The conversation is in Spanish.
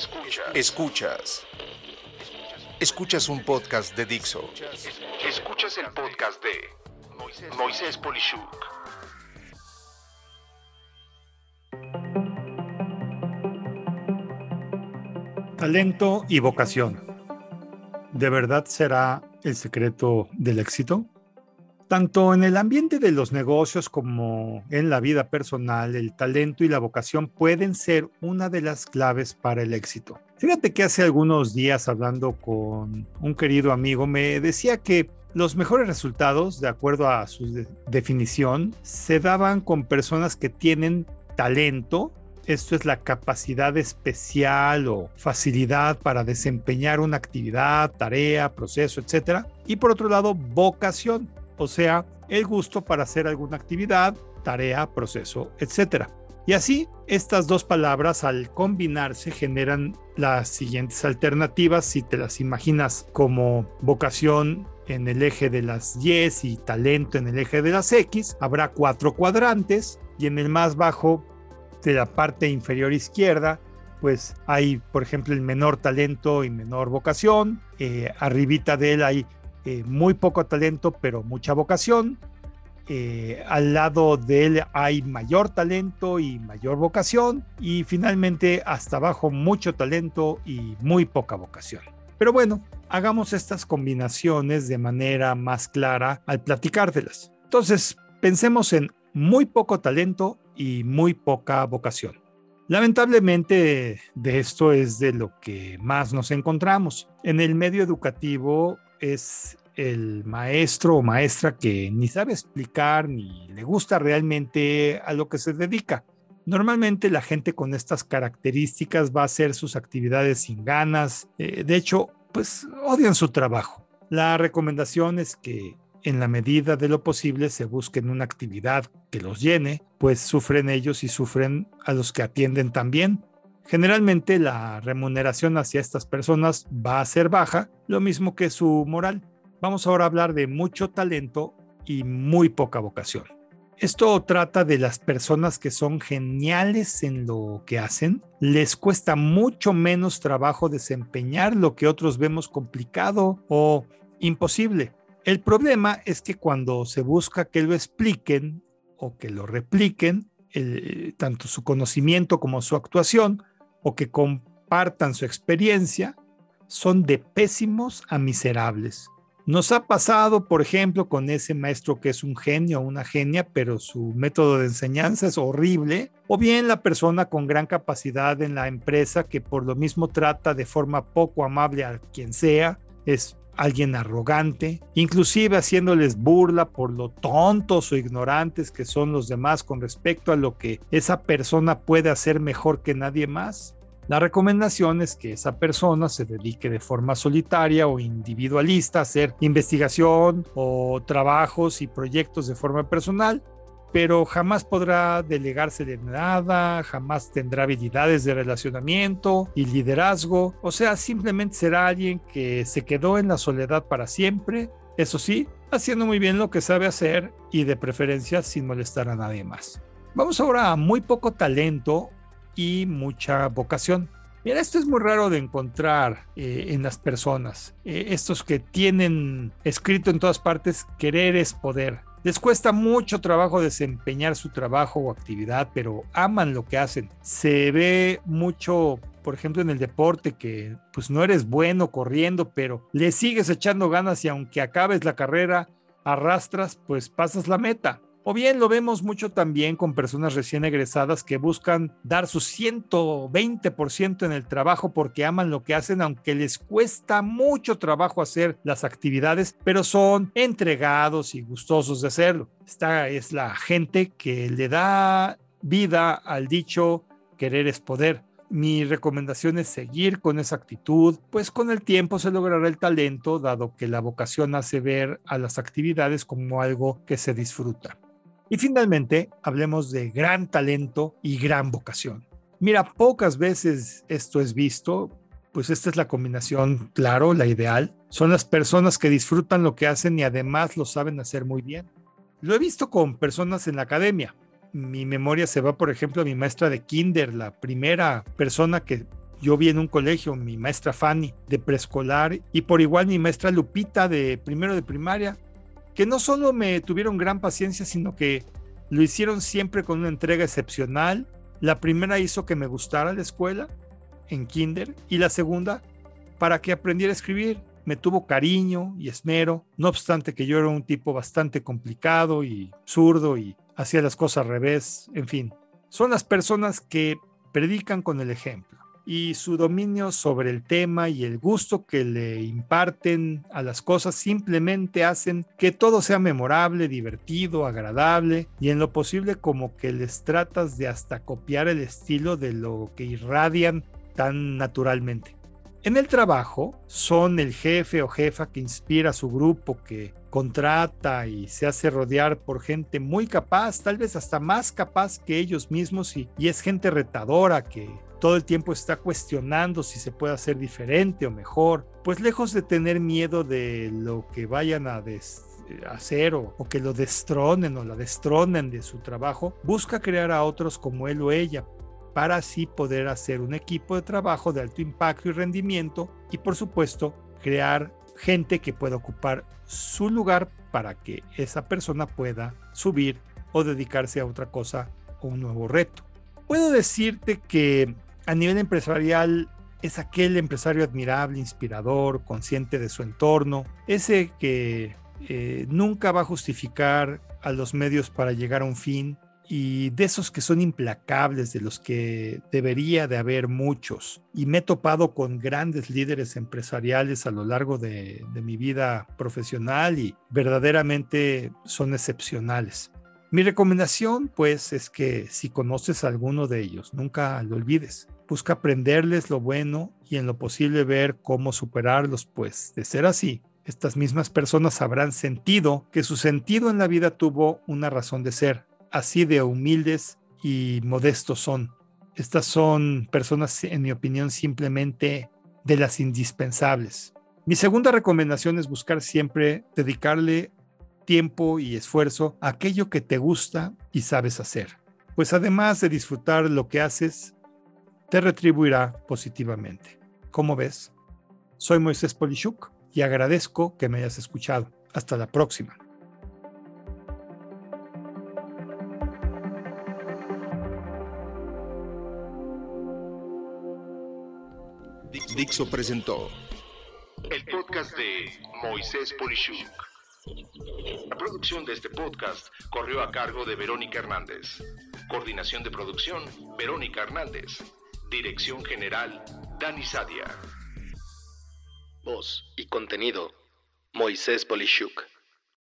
Escuchas. Escuchas. Escuchas un podcast de Dixo. Escuchas el podcast de Moisés Polishuk. Talento y vocación. ¿De verdad será el secreto del éxito? Tanto en el ambiente de los negocios como en la vida personal, el talento y la vocación pueden ser una de las claves para el éxito. Fíjate que hace algunos días hablando con un querido amigo me decía que los mejores resultados, de acuerdo a su definición, se daban con personas que tienen talento, esto es la capacidad especial o facilidad para desempeñar una actividad, tarea, proceso, etc. Y por otro lado, vocación, o sea, el gusto para hacer alguna actividad, tarea, proceso, etc. Y así, estas dos palabras al combinarse generan las siguientes alternativas si te las imaginas como vocación en el eje de las Y y talento en el eje de las X, habrá cuatro cuadrantes y en el más bajo de la parte inferior izquierda, pues hay, por ejemplo, el menor talento y menor vocación. Eh, arribita de él hay eh, muy poco talento, pero mucha vocación. Eh, al lado de él hay mayor talento y mayor vocación. Y finalmente, hasta abajo, mucho talento y muy poca vocación. Pero bueno, hagamos estas combinaciones de manera más clara al platicártelas. Entonces, pensemos en muy poco talento y muy poca vocación. Lamentablemente de esto es de lo que más nos encontramos. En el medio educativo es el maestro o maestra que ni sabe explicar ni le gusta realmente a lo que se dedica. Normalmente la gente con estas características va a hacer sus actividades sin ganas. Eh, de hecho, pues odian su trabajo. La recomendación es que en la medida de lo posible se busquen una actividad que los llene, pues sufren ellos y sufren a los que atienden también. Generalmente la remuneración hacia estas personas va a ser baja, lo mismo que su moral. Vamos ahora a hablar de mucho talento y muy poca vocación. Esto trata de las personas que son geniales en lo que hacen. Les cuesta mucho menos trabajo desempeñar lo que otros vemos complicado o imposible. El problema es que cuando se busca que lo expliquen o que lo repliquen, tanto su conocimiento como su actuación, o que compartan su experiencia, son de pésimos a miserables. Nos ha pasado, por ejemplo, con ese maestro que es un genio o una genia, pero su método de enseñanza es horrible, o bien la persona con gran capacidad en la empresa que por lo mismo trata de forma poco amable a quien sea, es alguien arrogante, inclusive haciéndoles burla por lo tontos o ignorantes que son los demás con respecto a lo que esa persona puede hacer mejor que nadie más. La recomendación es que esa persona se dedique de forma solitaria o individualista a hacer investigación o trabajos y proyectos de forma personal, pero jamás podrá delegarse de nada, jamás tendrá habilidades de relacionamiento y liderazgo, o sea, simplemente será alguien que se quedó en la soledad para siempre, eso sí, haciendo muy bien lo que sabe hacer y de preferencia sin molestar a nadie más. Vamos ahora a muy poco talento y mucha vocación. Mira, esto es muy raro de encontrar eh, en las personas. Eh, estos que tienen escrito en todas partes, querer es poder. Les cuesta mucho trabajo desempeñar su trabajo o actividad, pero aman lo que hacen. Se ve mucho, por ejemplo, en el deporte, que pues no eres bueno corriendo, pero le sigues echando ganas y aunque acabes la carrera, arrastras, pues pasas la meta. O bien lo vemos mucho también con personas recién egresadas que buscan dar su 120% en el trabajo porque aman lo que hacen, aunque les cuesta mucho trabajo hacer las actividades, pero son entregados y gustosos de hacerlo. Esta es la gente que le da vida al dicho querer es poder. Mi recomendación es seguir con esa actitud, pues con el tiempo se logrará el talento, dado que la vocación hace ver a las actividades como algo que se disfruta. Y finalmente, hablemos de gran talento y gran vocación. Mira, pocas veces esto es visto, pues esta es la combinación, claro, la ideal. Son las personas que disfrutan lo que hacen y además lo saben hacer muy bien. Lo he visto con personas en la academia. Mi memoria se va, por ejemplo, a mi maestra de kinder, la primera persona que Yo vi en un colegio mi maestra Fanny de preescolar y por igual mi maestra Lupita de primero de primaria, que no solo me tuvieron gran paciencia, sino que lo hicieron siempre con una entrega excepcional. La primera hizo que me gustara la escuela en kinder y la segunda para que aprendiera a escribir. Me tuvo cariño y esmero, no obstante que yo era un tipo bastante complicado y zurdo y hacía las cosas al revés, en fin. Son las personas que predican con el ejemplo y su dominio sobre el tema y el gusto que le imparten a las cosas simplemente hacen que todo sea memorable, divertido, agradable y en lo posible como que les tratas de hasta copiar el estilo de lo que irradian tan naturalmente. En el trabajo son el jefe o jefa que inspira a su grupo, que contrata y se hace rodear por gente muy capaz, tal vez hasta más capaz que ellos mismos y, es gente retadora que todo el tiempo está cuestionando si se puede hacer diferente o mejor, pues lejos de tener miedo de lo que vayan a hacer o, o, que lo destronen o la destronen de su trabajo, busca crear a otros como él o ella para así poder hacer un equipo de trabajo de alto impacto y rendimiento y por supuesto crear gente que pueda ocupar su lugar para que esa persona pueda subir o dedicarse a otra cosa o un nuevo reto. Puedo decirte que a nivel empresarial es aquel empresario admirable, inspirador, consciente de su entorno, ese que eh, nunca va a justificar a los medios para llegar a un fin, y de esos que son implacables, de los que debería de haber muchos. Y me he topado con grandes líderes empresariales a lo largo de, mi vida profesional y verdaderamente son excepcionales. Mi recomendación, pues, es que si conoces a alguno de ellos, nunca lo olvides. Busca aprenderles lo bueno y en lo posible ver cómo superarlos, pues, de ser así, estas mismas personas habrán sentido que su sentido en la vida tuvo una razón de ser, así de humildes y modestos son. Estas son personas, en mi opinión, simplemente de las indispensables. Mi segunda recomendación es buscar siempre dedicarle tiempo y esfuerzo aquello que te gusta y sabes hacer. Pues además de disfrutar lo que haces, te retribuirá positivamente. ¿Cómo ves? Soy Moisés Polishuk y agradezco que me hayas escuchado. Hasta la próxima. Dixo presentó el podcast de Moisés Polishuk. Producción de este podcast corrió a cargo de Verónica Hernández. Coordinación de producción, Verónica Hernández. Dirección General, Dani Sadia. Voz y contenido, Moisés Polishuk.